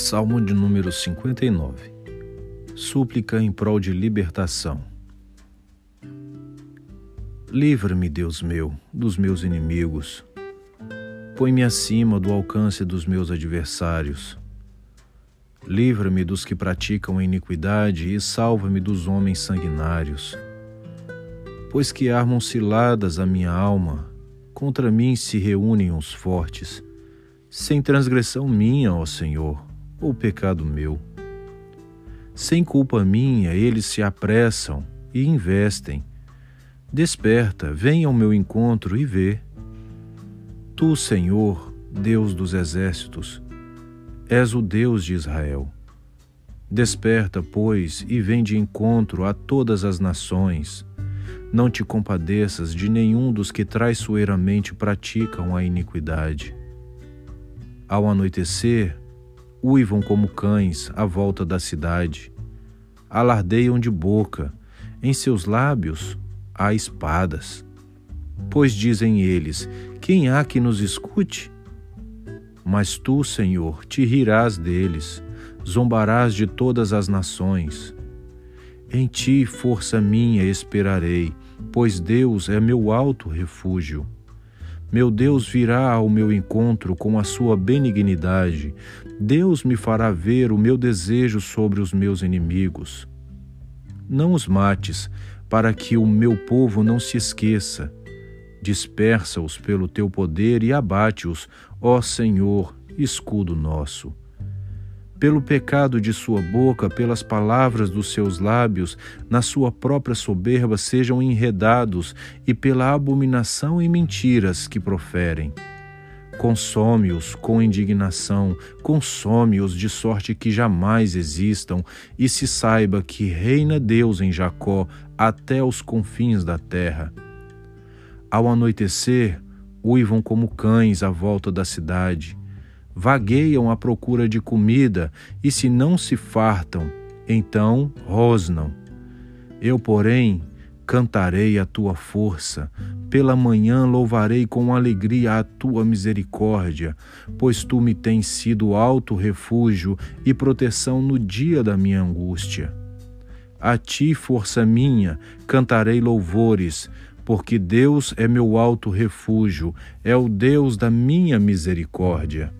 Salmo de número 59 Súplica em prol de libertação. Livra-me, Deus meu, dos meus inimigos. Põe-me acima do alcance dos meus adversários. Livra-me dos que praticam a iniquidade e salva-me dos homens sanguinários. Pois que armam ciladas a minha alma, contra mim se reúnem os fortes. Sem transgressão minha, ó Senhor, ou pecado meu. Sem culpa minha, eles se apressam e investem. Desperta, vem ao meu encontro e vê. Tu, Senhor, Deus dos exércitos, és o Deus de Israel. Desperta, pois, e vem de encontro a todas as nações. Não te compadeças de nenhum dos que traiçoeiramente praticam a iniquidade. Ao anoitecer, uivam como cães à volta da cidade, alardeiam de boca, em seus lábios há espadas. Pois dizem eles: Quem há que nos escute? Mas tu, Senhor, te rirás deles, zombarás de todas as nações. Em ti, força minha, esperarei, pois Deus é meu alto refúgio. Meu Deus virá ao meu encontro com a sua benignidade. Deus me fará ver o meu desejo sobre os meus inimigos. Não os mates, para que o meu povo não se esqueça. Dispersa-os pelo teu poder e abate-os, ó Senhor, escudo nosso pelo pecado de sua boca, pelas palavras dos seus lábios, na sua própria soberba sejam enredados e pela abominação e mentiras que proferem. Consome-os com indignação, consome-os de sorte que jamais existam, e se saiba que reina Deus em Jacó até os confins da terra. Ao anoitecer, uivam como cães à volta da cidade vagueiam à procura de comida e, se não se fartam, então rosnam. Eu, porém, cantarei a tua força, pela manhã louvarei com alegria a tua misericórdia, pois tu me tens sido alto refúgio e proteção no dia da minha angústia. A ti, força minha, cantarei louvores, porque Deus é meu alto refúgio, é o Deus da minha misericórdia.